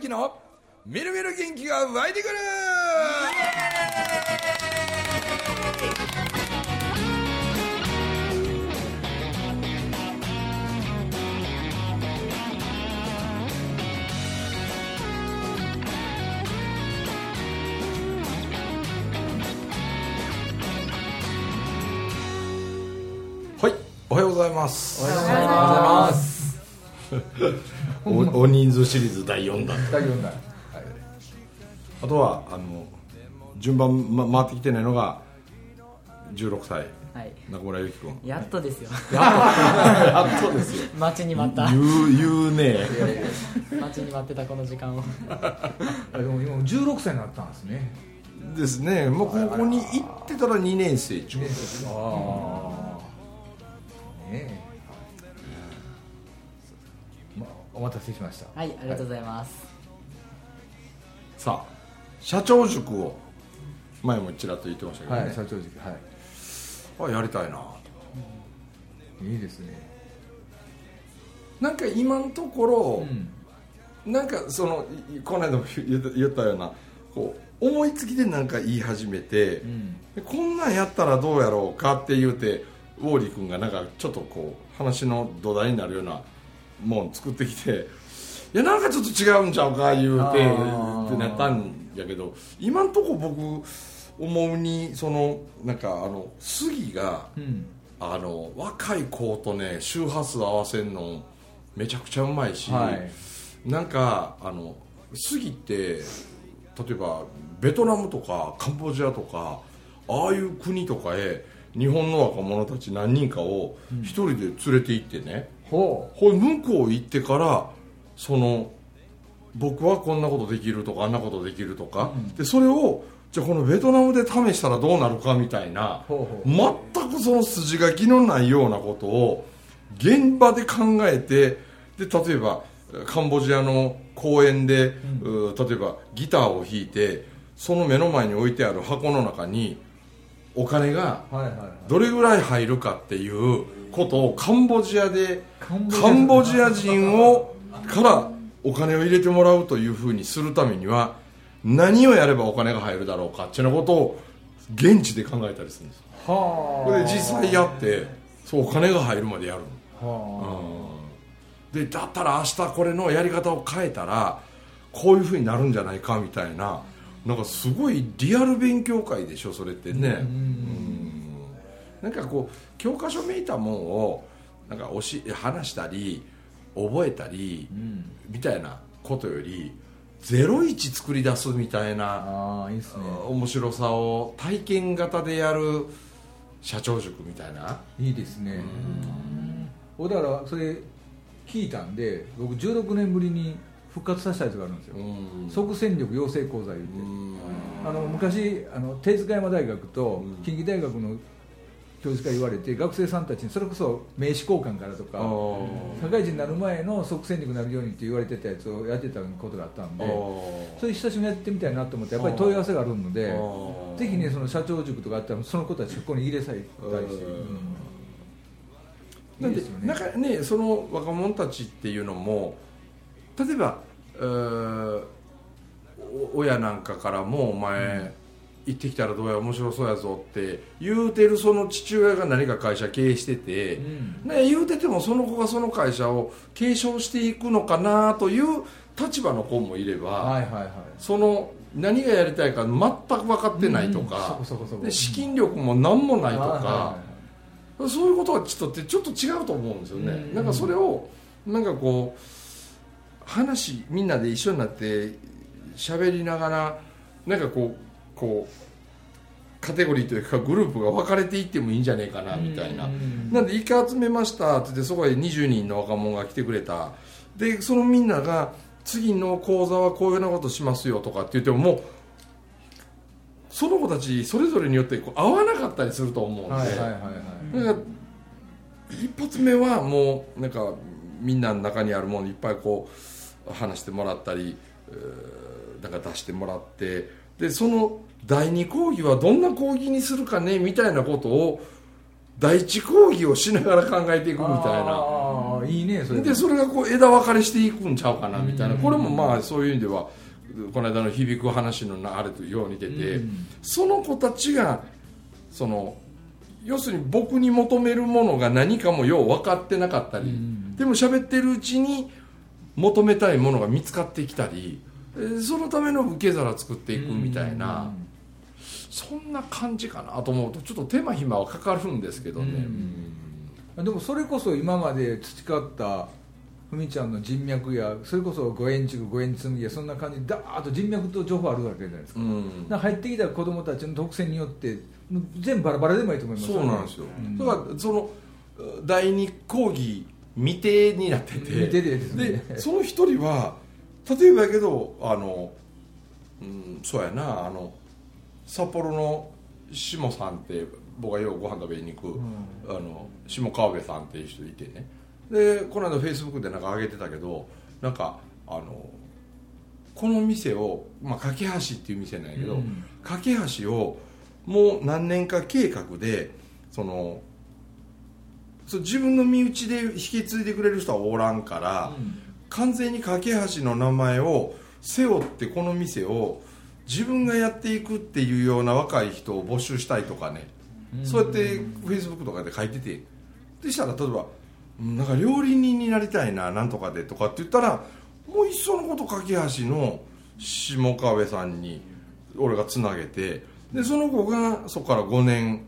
之のみるみる元気が湧いてくるはいおはようございますおはようございます。お 大人数シリーズ第4弾第4弾。あとはあの順番、ま、回ってきてないのが16歳はい。中村ゆき君やっとですよ。やっと ですよ待ちに待った言。う言うね待ちに待ってたこの時間を。あでも今16歳になったんですね。ですねもう高校に行ってたら2年生中ああ。ねえ。お待たせしました。はい、ありがとうございます。さあ社長塾を前もちらっと言ってましたけどはい、ね、社長塾。はあやりたいなとい。いいですね。なんか今のところう、ん。なんかそのいこの間も言ったようなこう思いつきでなんか言い始めて、うん。でこんなんやったらどうやろうかって言うてウォーリー君がなんかちょっとこう話の土台になるようなもん作ってきていやなんかちょっと違うんちゃうか言うてってなったんやけど今んとこ僕思うにそのなんかあの杉がうん。あの若い子とね周波数合わせるのめちゃくちゃうまいし、はい。なんかあの杉って例えばベトナムとかカンボジアとかああいう国とかへ日本の若者たち何人かを一人で連れて行ってね、ほほい向こう行ってからその僕はこんなことできるとかあんなことできるとか、でそれをじゃあこのベトナムで試したらどうなるかみたいな。全くその筋書きのないようなことを現場で考えてで例えばカンボジアの公園で、う例えばギターを弾いてその目の前に置いてある箱の中にお金が。どれぐらい入るかっていうことをカンボジアでカンボジア人をからお金を入れてもらうというふうにするためには何をやればお金が入るだろうかっていうようなことを現地で考えたりするんですはあ。これで実際やってそうお金が入るまでやるはでだったら明日これのやり方を変えたらこういうふうになるんじゃないかみたいななんかすごいリアル勉強会でしょそれってね。うんなんかこう教科書めいたもんをなんか教え話したり覚えたりあ。うん。みたいなことより01作り出すみたいなああ、いいね。面白さを体験型でやる社長塾みたいないいですね。僕だからそれ聞いたんで僕16年ぶりに復活させたやつがあるんですよ、うん即戦力養成講座言って、うんあの昔あの手塚山大学とうん近畿大学の教授から言われて学生さんたちにそれこそ名刺交換からとか社会人になる前の即戦力になるようにって言われてたやつをやってたことがあったんでそれ久しぶりにやってみたいなと思ってやっぱり問い合わせがあるのでぜひねその社長塾とかあったらその子たちここに入れさえたりして、うん。うん。なんでね。なんかねその若者たちっていうのも例えばうーお親なんかからもお前、行ってきたらどうや面白そうやぞって言うてるその父親が何か会社経営してて、うん。ね、言うててもその子がその会社を継承していくのかなという立場の子もいれば、はいはいはい。その何がやりたいか全く分かってないとかで資金力も何もないとかは、そういうことはちょっとってちょっと違うと思うんですよね、うん。なんかそれをなんかこう話みんなで一緒になって喋りながらなんかこうこうカテゴリーというかグループが分かれていってもいいんじゃねえかなみたいな、うん。なんで一回集めましたって言ってそこへ20人の若者が来てくれた。でそのみんなが次の講座はこういうようなことしますよとかって言ってももうその子たちそれぞれによってこう合わなかったりすると思うんで、はいはい一発目はもうなんかみんなの中にあるものいっぱいこう話してもらったりえーなんか出してもらってでその第二講義はどんな講義にするかねみたいなことを第一講義をしながら考えていくみたいな。ああいいねそれ。でそれがこう枝分かれしていくんちゃうかなみたいな。これもまあそういう意味ではこの間の響く話のあれとよう似てて、うん。その子たちがその要するに僕に求めるものが何かもよう分かってなかったり、うん。でも喋ってるうちに求めたいものが見つかってきたりえーそのための受け皿作っていくみたいな、そんな感じかなと思うとちょっと手間暇はかかるんですけどね、うん。でもそれこそ今まで培ったふみちゃんの人脈やそれこそ五円塾五円紬やそんな感じでダーッと人脈と情報あるわけじゃないですか,、うん。入ってきた子供たちの特性によって全部バラバラでもいいと思いますそうなんですよ、うん。だからその第二講義未定になってて。未定でね。でその一人は例えばやけどあの、うん、そうやなあの札幌の下さんって僕がようご飯食べに行く、あの下川辺さんっていう人いてね。でこの間フェイスブックでなんか上げてたけどなんかあのこの店を、まあ、架け橋っていう店なんやけど、うん。架け橋をもう何年か計画でそのそう自分の身内で引き継いでくれる人はおらんから、完全に架け橋の名前を背負ってこの店を自分がやっていくっていうような若い人を募集したいとかね、そうやってフェイスブックとかで書いてて。でしたら例えばうんなんか料理人になりたいななんとかでとかって言ったらもういっそのこと架け橋の下川辺さんに俺がつなげてでその子がそこから5年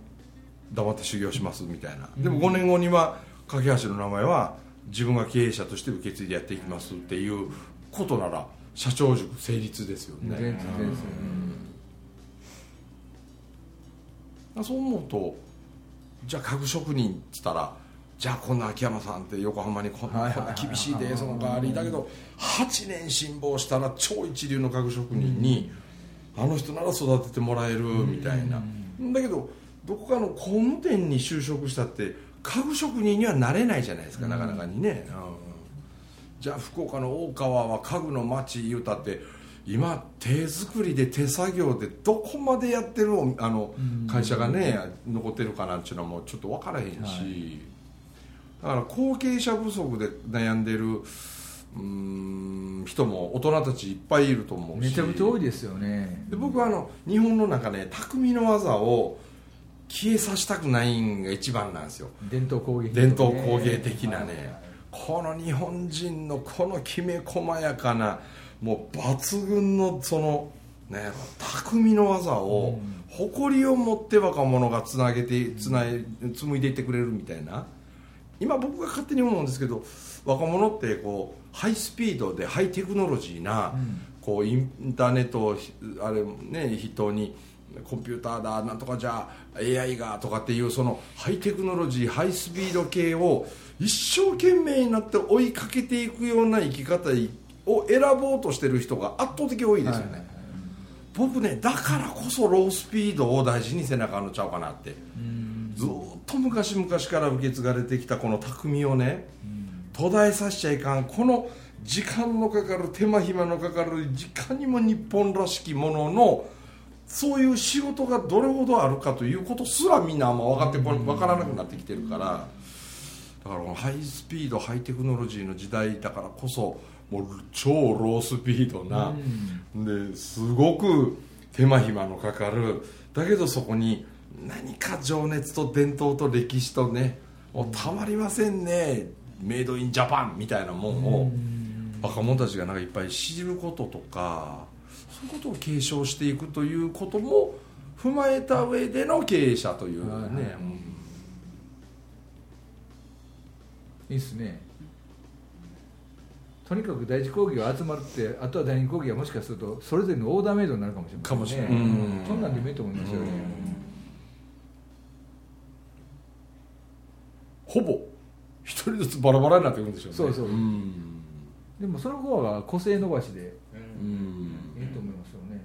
黙って修行しますみたいな。でも5年後には架け橋の名前は自分が経営者として受け継いでやっていきますっていうことなら社長塾成立ですよね、全然全然そう思うとじゃあ家具職人っつったらじゃあこんな秋山さんって横浜にこんな厳しいでその代わりだけど8年辛抱したら超一流の家具職人にあの人なら育ててもらえるみたいな。だけどどこかの工務店に就職したって家具職人にはなれないじゃないですかなかなかにね、うんじゃあ福岡の大川は家具の町言うたって今手作りで手作業でどこまでやってるおあの会社がね残ってるかなんていうのはもうちょっと分からへんし、だから後継者不足で悩んでるうーん人も大人たちいっぱいいると思うし。めちゃくちゃ多いですよね。で僕はあの日本の中ね匠の技を消えさせたくないんが一番なんですよ。伝統工芸品伝統工芸的なねこの日本人のこのきめ細やかなもう抜群のそのね匠の技を誇りを持って若者がつなげてつない紡いでいってくれるみたいな。今僕が勝手に思うんですけど若者ってこうハイスピードでハイテクノロジーな、こうインターネットをひあれね筆頭にコンピューターだなんとかじゃあ AI がとかっていうそのハイテクノロジーハイスピード系を一生懸命になって追いかけていくような生き方を選ぼうとしてる人が圧倒的多いですよね、僕ねだからこそロースピードを大事にせなあかんのちゃうかなって。ずーっと昔々から受け継がれてきたこの匠をね途絶えさせちゃいかんこの時間のかかる手間暇のかかる時間にも日本らしきもののそういう仕事がどれほどあるかということすらみんなあんま分かってこ分からなくなってきてるからだからこのハイスピードハイテクノロジーの時代だからこそもう超ロースピードな、ですごく手間暇のかかる。だけどそこに何か情熱と伝統と歴史とねもうたまりませんねメイドインジャパンみたいなもんを若者たちがなんかいっぱい知ることとかそういうことを継承していくということも踏まえた上での経営者というね、うんいいっすね。とにかく第一講義が集まるってあとは第二講義はもしかするとそれぞれのオーダーメイドになるかもしれない、ね、かもしれないうんそんなんでもいいと思いますよね、ほぼ一人ずつバラバラになってくるんでしょうね。そうそう。うん。でもその方が個性伸ばしで。うんいいと思いますよね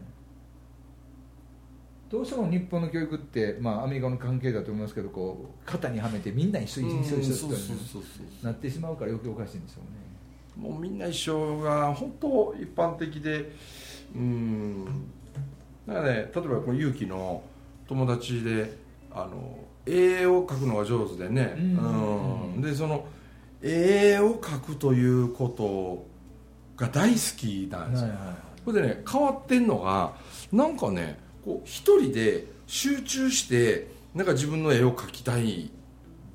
どうしても日本の教育って、まあ、アメリカの関係だと思いますけどこう肩にはめてみんな一緒一緒一緒一緒そうそうそうそうなってしまうから余計おかしいんでしょうね。もうみんな一緒が本当一般的でうんだからね例えばこの勇気の友達であの絵を描くのが上手でね、うん。うん。でその絵を描くということが大好きなんですよ、はいはい。それでね変わってんのがなんかねこう一人で集中してなんか自分の絵を描きたい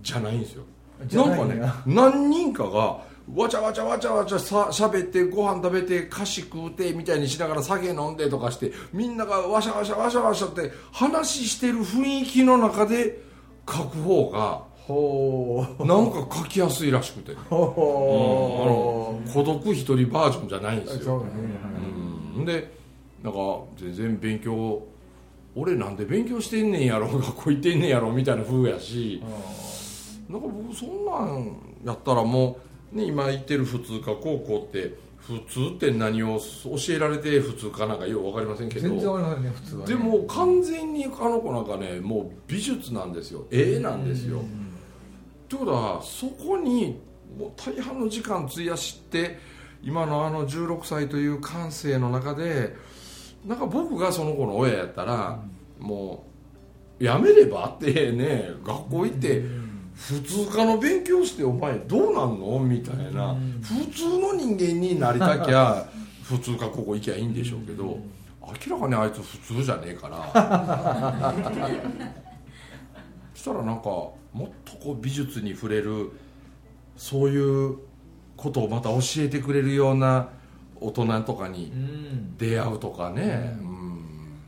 じゃないんですよ。なんかね何人かがわちゃわちゃわちゃわちゃさ喋ってご飯食べて菓子食うてみたいにしながら酒飲んでとかしてみんながわしゃわしゃわしゃわしゃって話してる雰囲気の中で描く方がほう。なんか描きやすいらしくて、う。んあほの孤独一人バージョンじゃないんですよ。うん。でなんか全然勉強俺なんで勉強してんねんやろ学校行ってんねんやろみたいな風やし。なんか僕そんなんやったらもう、ね、今言ってる普通科高校って普通って何を教えられて普通かなんかよう分かりませんけど。全然わかりませんね普通はね。でも完全にあの子なんかねもう美術なんですよ。絵なんですよ。ということはそこにもう大半の時間費やして今のあの16歳という感性の中でなんか僕がその子の親やったら、もうやめればってね学校行って普通科の勉強してお前どうなんの？みたいな普通の人間になりたきゃ普通科高校行きゃいいんでしょうけど明らかにあいつ普通じゃねえから。そしたらなんかもっとこう美術に触れるそういうことをまた教えてくれるような大人とかにうん。出会うとかね、うん。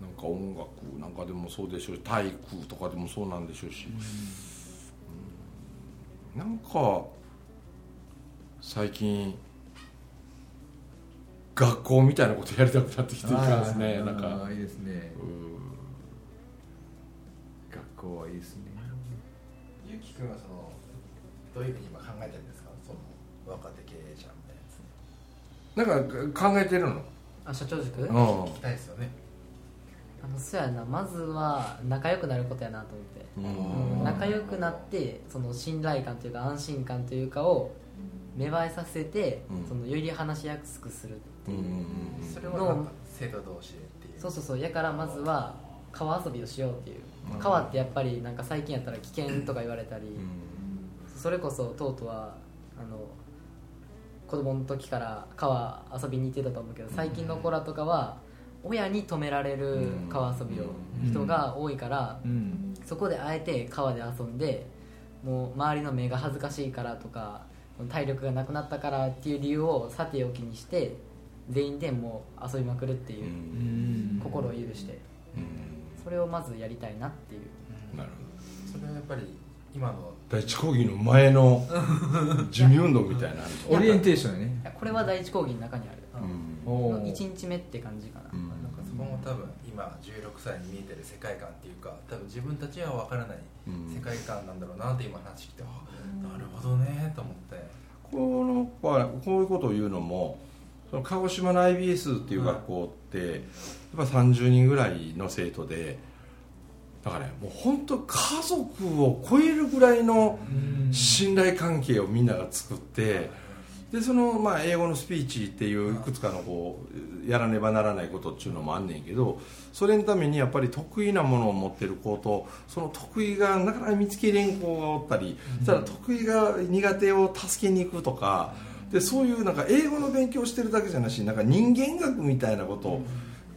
なんか音楽なんかでもそうでしょうし体育とかでもそうなんでしょうし、うん。なんか最近学校みたいなことやりたくなってきてるからですねなんか。いいですね。うん。学校はいいですね。ゆうきくんはそのどういうふうに今考えてるんですか？なんか考えてるの？あ社長塾？うん。聞きたいですよね。あのそうやな。まずは仲良くなることやなと思って、うん。うん仲良くなってその信頼感というか安心感というかを芽生えさせて、うん。そのより話しやすくするっていう、うんうんうんそれはなんか生徒同士でっていう。そうそうそう。やからまずは川遊びをしようっていう、うん。川ってやっぱりなんか最近やったら危険とか言われたり、それこそとうとうはあの子供の時から川遊びに行ってたと思うけど最近の子らとかは親に止められる川遊びをうん。人が多いからうん。そこであえて川で遊んでもう周りの目が恥ずかしいからとか体力がなくなったからっていう理由をさておきにして全員でもう遊びまくるっていううん。心を許してうん。それをまずやりたいなっていう。なるほど。それはやっぱり今の第一講義の前の 準備運動みたいなオリエンテーションやね。これは第一講義の中にある。うん。おー1日目って感じかな、うん。なんかそこも多分今16歳に見えてる世界観っていうか多分自分たちは分からないうん。世界観なんだろうなって今話聞いて、あなるほどねと思って。この子はこういうことを言うのもその鹿児島の IBS っていう学校って、やっぱ30人ぐらいの生徒でだからねもう本当家族を超えるぐらいの信頼関係をみんなが作ってでその、まあ、英語のスピーチっていういくつかのこうやらねばならないことっていうのもあんねんけどそれのためにやっぱり得意なものを持ってる子とその得意がなかなか見つけれん子がおったり、したら得意が苦手を助けに行くとかでそういうなんか英語の勉強してるだけじゃなしなんか人間学みたいなことを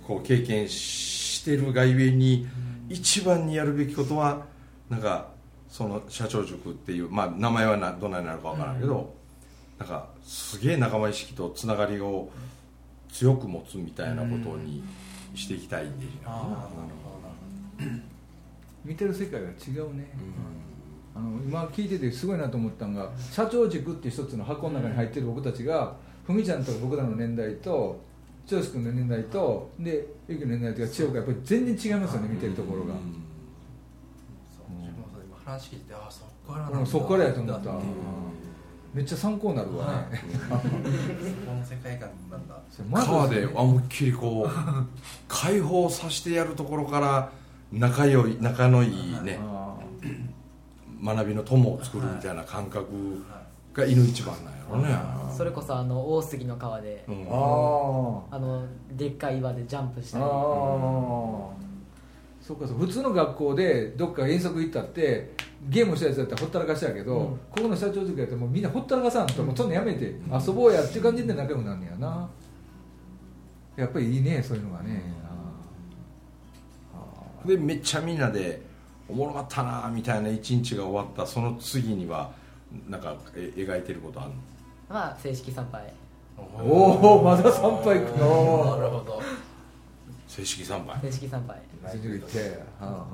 こう経験してるがゆえに一番にやるべきことはなんかその社長塾っていう、まあ、名前はなどんなになるかわからんけど、なんかすげえ仲間意識とつながりを強く持つみたいなことにしていきたいん。でしょうね見てる世界が違うね、あの今聞いててすごいなと思ったのが社長軸っていう一つの箱の中に入ってる僕たちがふみちゃんとか僕らの年代と剛君の年代とでゆきの年代とか違う。からやっぱり全然違いますよね見てるところが、話聞いてあそこからなんだう。んそっからやと思った。めっちゃ参考になるわね、そこの世界観なんだ。川で思いっきりこう解放させてやるところから仲良い仲のいいねあ学びの友を作るみたいな感覚が犬一番なんや。ろねそれこそあの大杉の川で、うん。ー。ああのでっかい岩でジャンプしたーり。あそうかそう普通の学校でどっか遠足行ったってゲームしたやつだったらほったらかしやけど、うん。ここの社長塾やったらもうみんなほったらかさんと、もうそんなんやめて遊ぼうやっていう感じで仲良くなんねやな。やっぱりいいねそういうのがね、でめっちゃみんなでおもろかったなみたいな一日が終わった。その次にはなんかえ描いてることあるの？まあ正式参拝。ーおおまだ参拝行くなるのほど。正式参拝？正式参拝。社長塾行って、あ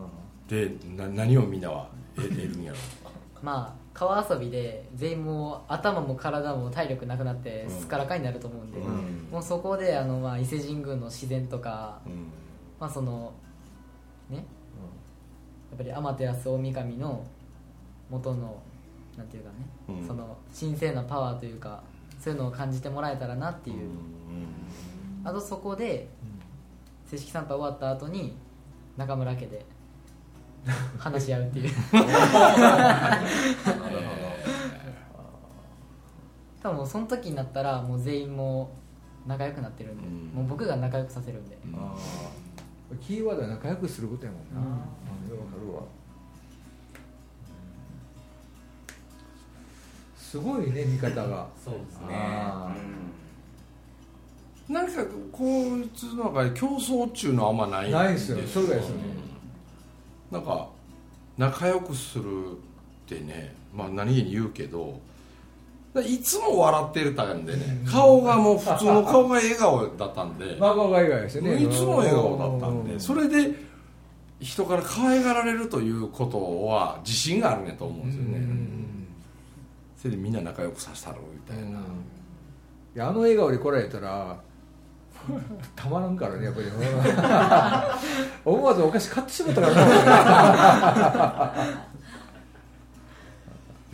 でな何をみんなは得得るんやろ まあ川遊びで全員もう頭も体も体力なくなってうん。すっからかになると思うんで、うん。もうそこであの、まあ、伊勢神宮の自然とか、うん。まあそのねやっぱり天照大神の元のなんていうかね、うん。その神聖なパワーというかそういうのを感じてもらえたらなっていう、あとそこで正式参拝終わった後に中村家で話し合うっていう。多分もうその時になったらもう全員もう仲良くなってるんで、うん。もう僕が仲良くさせるんで、キーワードは仲良くすることやもんな、うん。うんよくわかるわすごいね見方が。そうですね。あなんかこいつの中で競争っちゅうのはあんまない。ないんですよそれがですよね。なんか仲良くするってね、まあ、何気に言うけどいつも笑ってるたんでね顔がもう普通の顔が笑顔だったんで、真顔が以外ですよね。いつも笑顔だったんうでそれで人から可愛がられるということは自信があるんやと思うんですよね、うんそれでみんな仲良くさせたろみたいな、いやあの笑顔で来られたらたまらんからねやっぱり。思わずお菓子買ってしまったからね。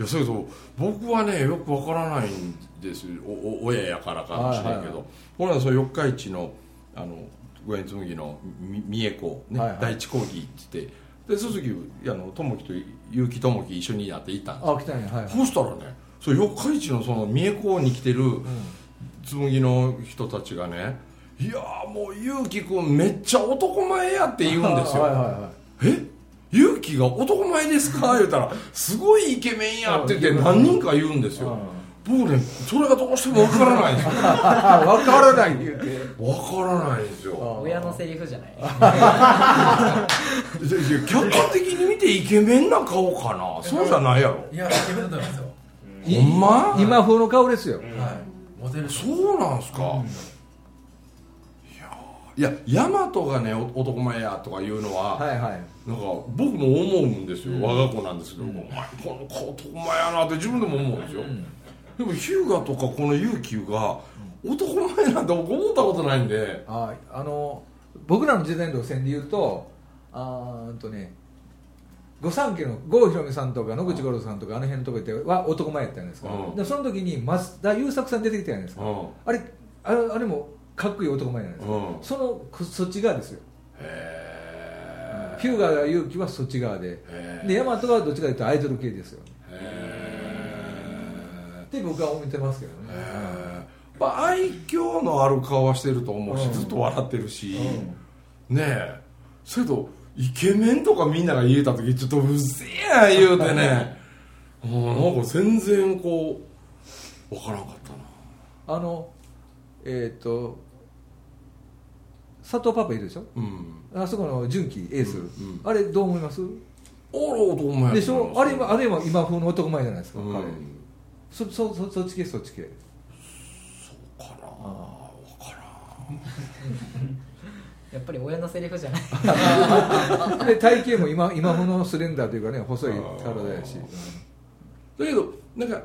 いやそれと僕はねよくわからないんです。よおお親やからかもしれんけど、はいはいはい。これはその四日市のあの五円紬のみ三重子、ねはいはい。第一講義って言ってでその時あの友樹と結城友樹一緒になって行ったんですよ。あ来たんや。はいはい。そうしたらねそう四日市のその三重子に来てる紬の人たちがね「いやーもう結城君めっちゃ男前や」って言うんですよ、はいはいはいえ？勇気が男前ですか？言うたらすごいイケメンやって言って何人か言うんですよ。僕ねそれがどうしてもわからないんですよ。わ分からない言うてからないんですよ。親のセリフじゃない。いやいや客観的に見てイケメンな顔かな。そうじゃないやろ。いやイケメンだと思いますよほんま？今風の顔ですよ。はい。モデルそうなんすか、いや大和がねお男前やとかいうのは、はいはい。なんか僕も思うんですよ、我が子なんですけど、お前この子男前やなって自分でも思うんですよ、でもヒューガとかこの勇気が男前なんて僕思ったことないんで。ああの僕らの時代の路線で言うとあーんとね御三家の郷ひろみさんとか野口五郎さんとかあの辺のとこっては男前やったじゃないですか、うん。でその時に増田優作さん出てきたじゃないですか、うん。あれあれあれもかっこいい男前じゃないですか、うん。そのこそっち側ですよ。へヒュー。ガー勇気はそっち側で。で大和はどっちかというとアイドル系ですよ。えって僕は思ってますけどね、まあ愛嬌のある顔はしてると思うし、うん。ずっと笑ってるし、ねえ。それとイケメンとかみんなが言えた時ちょっとうぜえやん言うてね。もうなんか全然こうわからんかったな。あのえっ、と佐藤パパいるでしょ？うん。あそこの純喜エース、んあれどう思います？あら男前やでしょ？あれはあれは今風の男前じゃないですか、うん。彼。そそそそっち系そっち系。かなわからん やっぱり親のセリフじゃない。で体型も今今風のスレンダーというかね細い体やし。だけどなんかう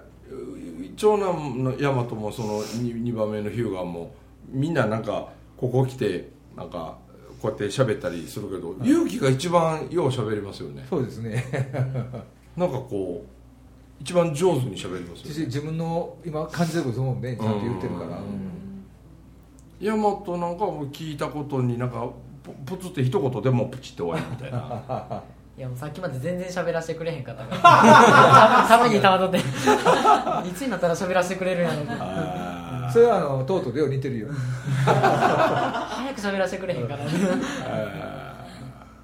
長男の大和もその 2, 番目のヒューガンもみんななんかここ来てなんかこうやって喋ったりするけど、勇気が一番よう喋りますよね。そうですね。なんかこう一番上手に喋りますよね。自分の今感じてることもねちゃんと言ってるから、大和なんかも聞いたことになんかププツって一言でもプチって終わりみたいな。いやもうさっきまで全然喋らせてくれへんかったから。ためにたまとって。いつになったら喋らせてくれるんやろって。あそれはあのトートでよう似てるよ。早く喋らせてくれへんかなー。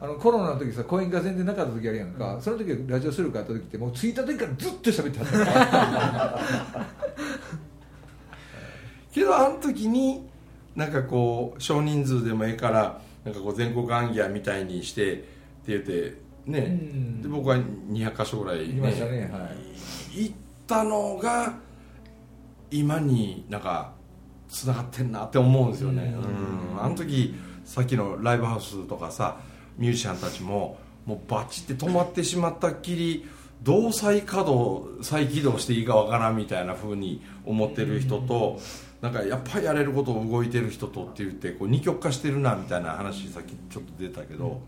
あのコロナの時さ公演が全然なかった時あるやんか、その時ラジオ収録あった時ってもう着いた時からずっと喋ってはったけどあの時になんかこう少人数でもええからなんかこう全国暗記みたいにしてって言ってね、うん。で僕は200箇所ぐらい、いましたねはい。行ったのが今になんかつながってんなって思うんですよね、うん。あの時さっきのライブハウスとかさミュージシャンたちももうバチって止まってしまったっきりどう再稼働再起動していいかわからんみたいな風に思ってる人と、なんかやっぱりやれることを動いてる人とって言ってこう二極化してるなみたいな話さっきちょっと出たけど、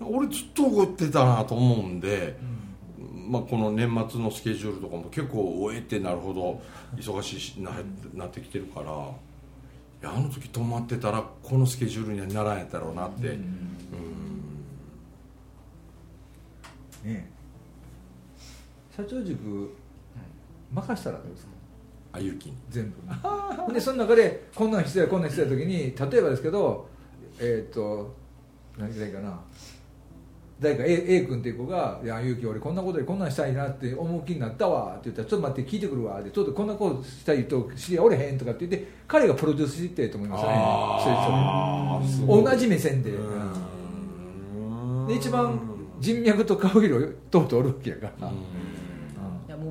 俺ずっと動いてたなと思うんで、まあ、この年末のスケジュールとかも結構おえってなるほど忙しいしななってきてるからいやあの時止まってたらこのスケジュールにはならんやったろうなって、ね社長塾任したらどうですか？あゆきに。全部。でその中でこんなんしてたこんなんしてた時に例えばですけどえっ、と何がいいかな。誰か A, A 君っていう子が「いやゆうき俺こんなことでこんなんしたいなって思う気になったわ」って言ったら「ちょっと待って聞いてくるわ」でちょっとこんなことしたいと知り合いおれへんとかって言って彼がプロデュースしてと思いますよね。あー。一人一人すごい同じ目線で。うん。で一番人脈と顔色とうとうおるわけやから、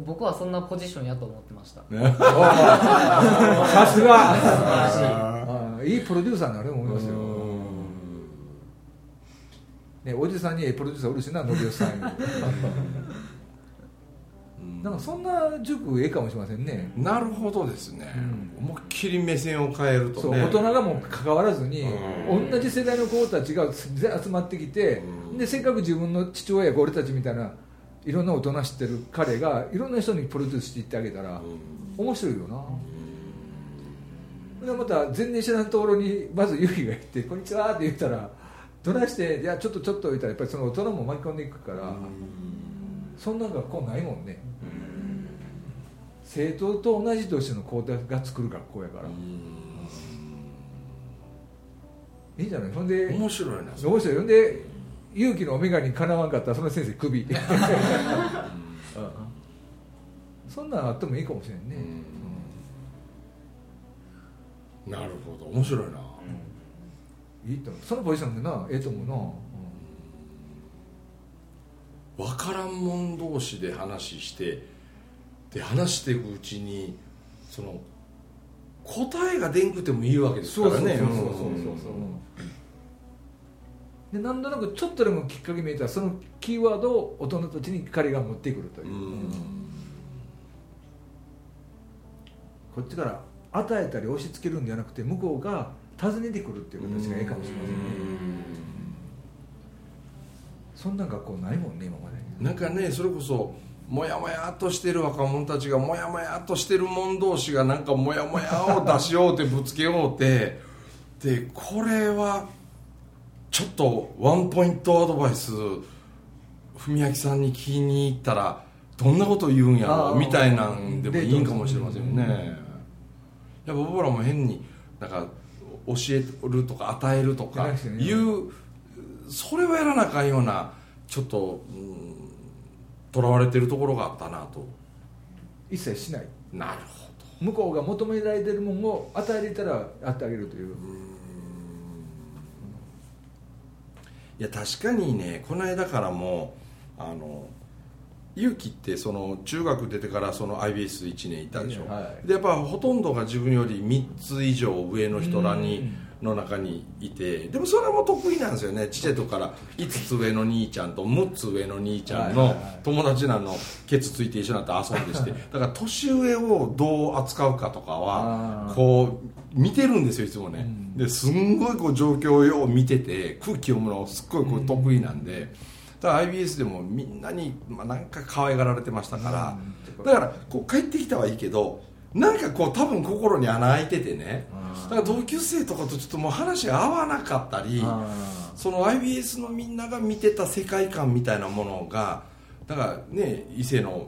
僕はそんなポジションやと思ってました。さすが。素晴らしい。いいプロデューサーになると思いますよ、ね、おじさんにええプロデューサーおるしな信義さんに。なんかそんな塾ええかもしれませんね、なるほどですね、うん。思いっきり目線を変えるとそうね大人がもう関わらずに、うん。同じ世代の子たちが集まってきて、うん。でせっかく自分の父親や俺たちみたいないろんな大人知ってる彼がいろんな人にプロデュースしていってあげたら、面白いよな、でまた全然知らんところにまずユキが行って「こんにちは」って言ったらどないして「いやちょっとちょっと」言ったらやっぱりその大人も巻き込んでいくから、そんな学校ないもんね、生徒と同じ年の子が作る学校やから、いいじゃない。ほんで面白いな。面白い。ほんで勇気のお眼鏡にかなわんかったらその先生クビ そんなんあってもいいかもしれんね、なるほど。面白いな、いいと思う。そのポジションでなええと思うな、分からんもん同士で話してで話していくうちにその答えが出んくてもいいわけですからね。そうそうそうそうそうそうでなんとなくちょっとでもきっかけ見えたらそのキーワードを大人たちに彼が持ってくるという。う、ん。こっちから与えたり押し付けるんじゃなくて向こうが尋ねてくるっていう形がいいかもしれませんね、そんな学校ないもんね今まで。なんかねそれこそもやもやっとしてる若者たちがもやもやっとしてる者同士がなんかもやもやを出しようてぶつけようてでこれはちょっとワンポイントアドバイス文明さんに聞きに行ったらどんなこと言うんやろみたいなんでもいいんかもしれませんよね。やっぱ僕らも変になんか教えるとか与えるとかいうそれをやらなあかんようなちょっととらわれてるところがあったなと。一切しない。なるほ向こうが求められてるものを与えれたら与ってあげるという、どいや確かにねこの間からもあの勇気ってその中学出てからその IBS1 年いたでしょ、はい。でやっぱほとんどが自分より3つ以上上の人らにうんの中にいてでもそれも得意なんですよね。ちっちゃい時から5つ上の兄ちゃんと6つ上の兄ちゃんの友達なのケツついて一緒になって遊んでして。だから年上をどう扱うかとかはこう見てるんですよいつもね、うん。ですんごいこう状況をよう見てて空気読むのすっごいこう得意なんで、だから IBS でもみんなに、まあ、なんか可愛がられてましたから、うん。だからこう帰ってきたはいいけどなんかこう多分心に穴開いててねだから同級生とかとちょっともう話が合わなかったりあその IBS のみんなが見てた世界観みたいなものがだからね伊勢の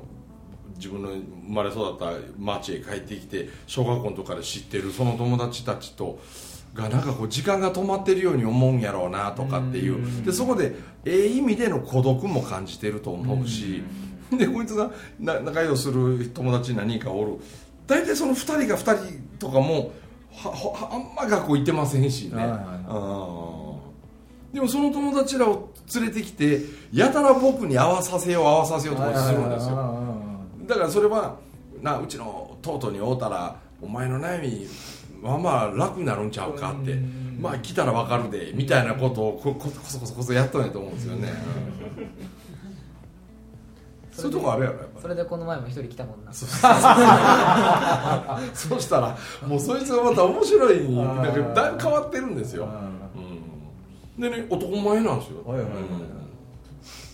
自分の生まれ育った町へ帰ってきて小学校の時から知ってるその友達たちとがなんかこう時間が止まってるように思うんやろうなとかっていう。でそこでええ意味での孤独も感じてると思うしでこいつがな仲良くする友達何人かおる。大体その2人が2人とかもあんま学校行ってませんしね、はいはい。うん。でもその友達らを連れてきてやたら僕に合わさせよう合わさせようとかするんですよ。だからそれはなうちのトートに会うたらお前の悩みまあまあ楽になるんちゃうかってまあ来たら分かるでみたいなことをこここそこそこそやっとんやと思うんですよねそういうとこあるやろやっぱそれでこの前も一人来たもんな。そうそう したらもうそいつがまた面白いにだいぶ変わってるんですよ、うん、でね男前なんですよ、はいはいはいうん。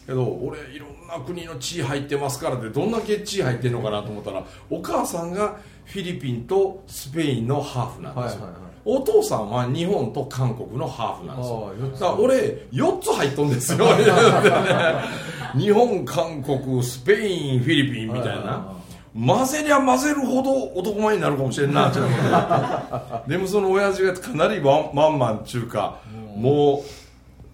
けど俺いろんな国の血入ってますからってどんだけ血入ってんのかなと思ったらお母さんがフィリピンとスペインのハーフなんですよ、はいはいはいお父さんは日本と韓国のハーフなんですよ。ああ四つ。だから俺4つ入っとんですよ。日本韓国スペインフィリピンみたいな。混ぜりゃ混ぜるほど男前になるかもしれんなって思ってでもその親父がかなりワンマンっていうかも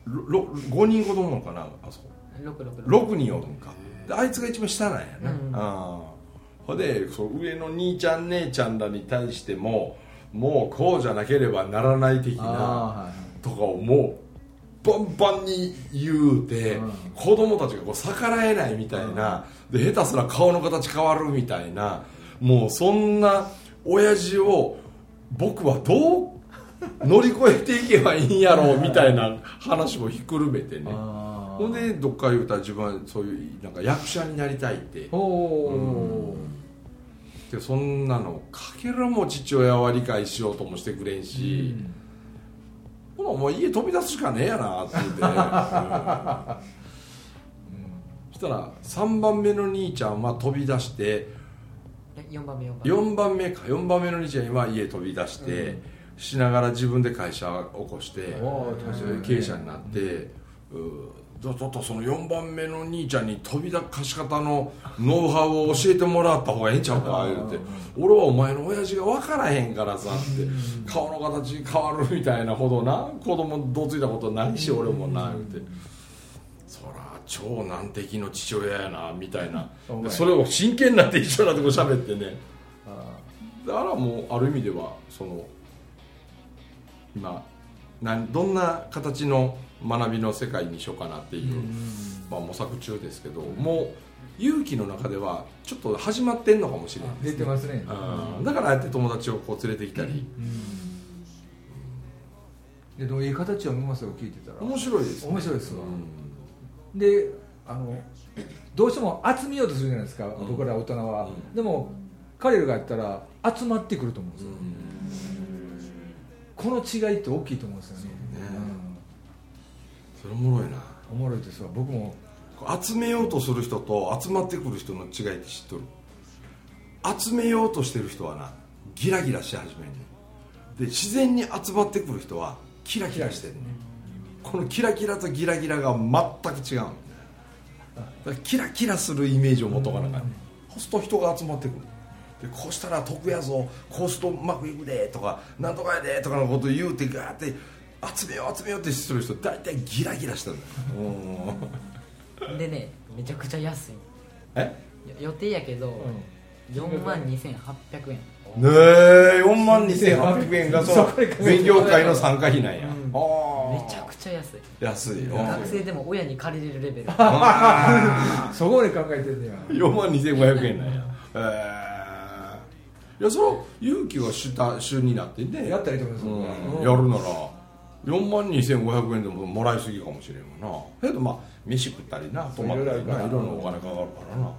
うろろ5人子供かなあそこ。666 6人おるんか。であいつが一番下なんやな、うん。ああ。ほんでそう上の兄ちゃん姉ちゃんらに対してももうこうじゃなければならない的なあとかをもうバンバンに言うて、うん。子供たちがこう逆らえないみたいな、で下手すら顔の形変わるみたいなもうそんな親父を僕はどう乗り越えていけばいいんやろうみたいな 話もひっくるめてね。あほんでどっか言うたら自分はそういうなんか役者になりたいって。おおでそんなのかけらも父親は理解しようともしてくれんし、ほなもう家飛び出すしかねえやなって言って。ね、うん。そしたら3番目の兄ちゃんは飛び出して4番目4番目。4番目か4番目の兄ちゃんは家飛び出して、しながら自分で会社を起こして経営者になって、うちょっとその4番目の兄ちゃんに飛び出し方のノウハウを教えてもらった方がええんちゃうか言うて俺はお前の親父が分からへんからさって。顔の形変わるみたいなほどな子供どついたことないし俺もな言うて。そら超難敵の父親やなみたいな。それを真剣になって一緒になってこう喋ってね。だからもうある意味ではその今どんな形の学びの世界にしようかなっていう、まあ、模索中ですけどもう勇気の中ではちょっと始まってんのかもしれない出てますね。うん。だからああやって友達をこう連れてきたり、ででもいい形を見ますよ聞いてたら。面白いです、ね、面白いですわ。うん。であのどうしても集めようとするじゃないですか、ん。僕ら大人は、うん。でも彼らがやったら集まってくると思うんですよ、この違いって大きいと思うんですよねそれおもろいな。うんおもろいですわ。僕も。集めようとする人と集まってくる人の違いって知っとる。集めようとしてる人はなギラギラし始めんねん。で自然に集まってくる人はキラキラしてるねん。このキラキラとギラギラが全く違うキラキラするイメージを持っとかなあかんねん。そうすると人が集まってくる。でこうしたら得やぞ。こうするとうまくいくでとかなんとかやでとかのこと言うてガーって集めよう集めようってする人大体ギラギラしてるんだよ。うんでねめちゃくちゃ安い。え？予定やけど、4万2800円。ねえ4万2800円がその勉強会の参加費なんや、うん。あめちゃくちゃ安い。ゃ安い。よ学生でも親に借りれるレベル。そこまで考えてんねや。4万2500円なんや。えー。いやその勇気が主た主になってね。やったらいいと思います。うん。よやるなら4万2500円でももらいすぎかもしれんわな。けどまあ飯食ったりな泊まったりな。いいろなお金かかるからな。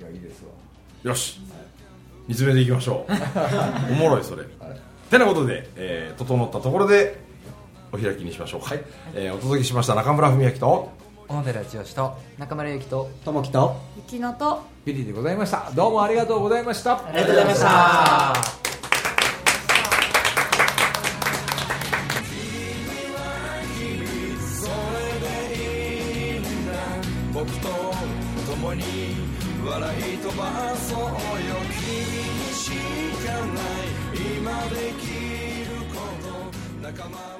いやいいですわ。よし。見つめていきましょう。おもろいそれ、てなことで、えー整ったところでお開きにしましょう。か、えーお届けしました中村文明と小野寺剛と中村ゆきとともきと雪乃とビリーでございました。どうもありがとうございました。ありがとうございました笑い飛ばそうよ。君にしかない。今できること。仲間